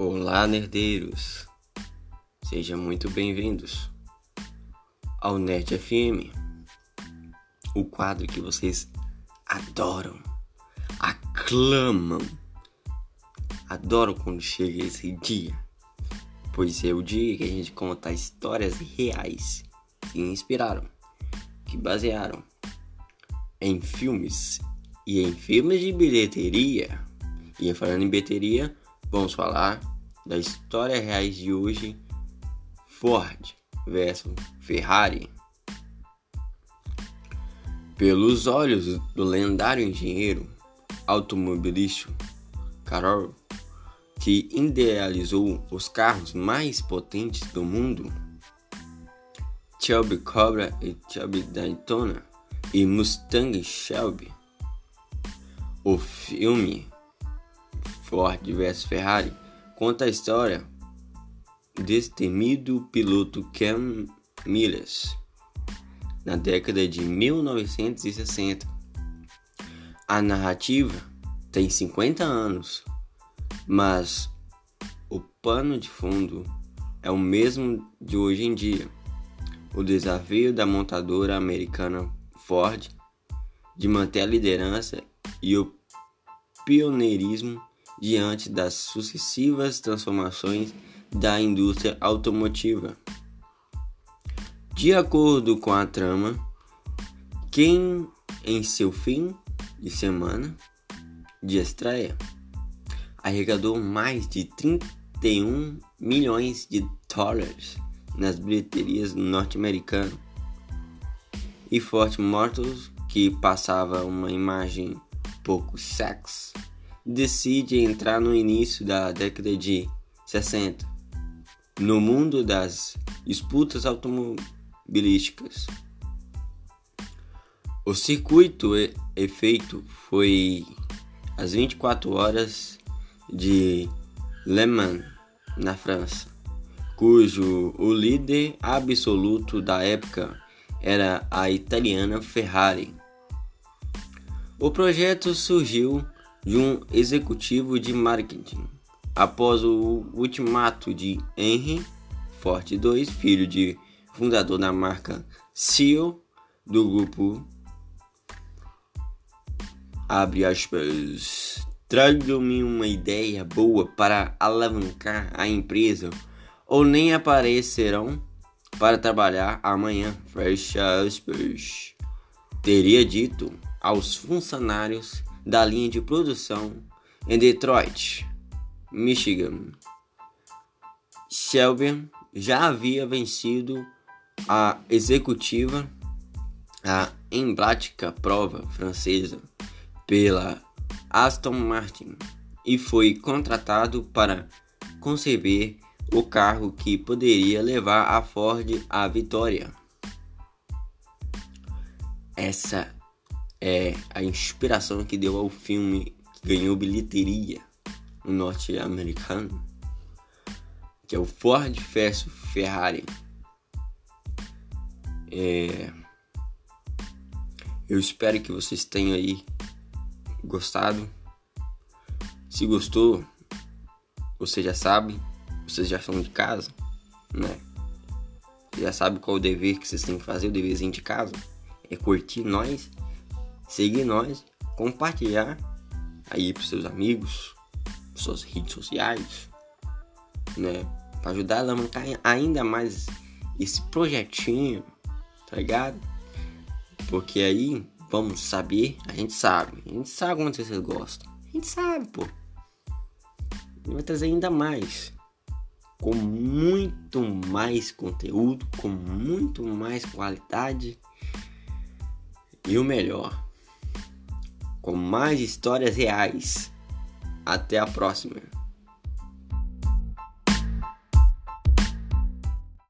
Olá, nerdeiros! Sejam muito bem-vindos ao Nerd FM, o quadro que vocês adoram, aclamam, adoram quando chega esse dia, pois é o dia que a gente conta histórias reais que inspiraram, que basearam em filmes e em filmes de bilheteria. E falando em bilheteria, vamos falar da história reais de hoje: Ford versus Ferrari. Pelos olhos do lendário engenheiro automobilístico Carroll, que idealizou os carros mais potentes do mundo, Shelby Cobra e Shelby Daytona e Mustang Shelby. O filme Ford vs Ferrari conta a história desse temido piloto Cam Mills na década de 1960. A narrativa tem 50 anos, mas o pano de fundo é o mesmo de hoje em dia. O desafio da montadora americana Ford de manter a liderança e o pioneirismo diante das sucessivas transformações da indústria automotiva. De acordo com a trama, quem em seu fim de semana de estreia arrecadou mais de 31 milhões de dólares nas bilheterias norte-americanas e Fort Motors, que passava uma imagem pouco sexy decide entrar no início da década de 60 no mundo das disputas automobilísticas. O circuito efeito foi às 24 horas de Le Mans, na França, cujo o líder absoluto da época era a italiana Ferrari. O projeto surgiu de um executivo de marketing. Após o ultimato de Henry Ford II, filho de fundador da marca CEO do grupo abre aspas traga-me uma ideia boa para alavancar a empresa ou nem aparecerão para trabalhar amanhã fecha aspas teria dito aos funcionários da linha de produção em Detroit, Michigan. Shelby já havia vencido a executiva, a emblemática prova francesa pela Aston Martin e foi contratado para conceber o carro que poderia levar a Ford à vitória. Essa é a inspiração que deu ao filme que ganhou bilheteria no norte-americano, que é o Ford vs Ferrari. É... Eu espero que vocês tenham aí gostado. Se gostou, você já sabe, vocês já são de casa, né? Já sabe qual o dever que vocês têm que fazer, o deverzinho de casa. É curtir nós seguir nós, compartilhar aí para seus amigos, suas redes sociais, né? Para ajudar a alavancar ainda mais esse projetinho, tá ligado? Porque aí vamos saber, a gente sabe, a gente sabe quanto vocês gostam, a gente sabe, pô. E vai trazer ainda mais, com muito mais conteúdo, com muito mais qualidade e o melhor com mais histórias reais. Até a próxima.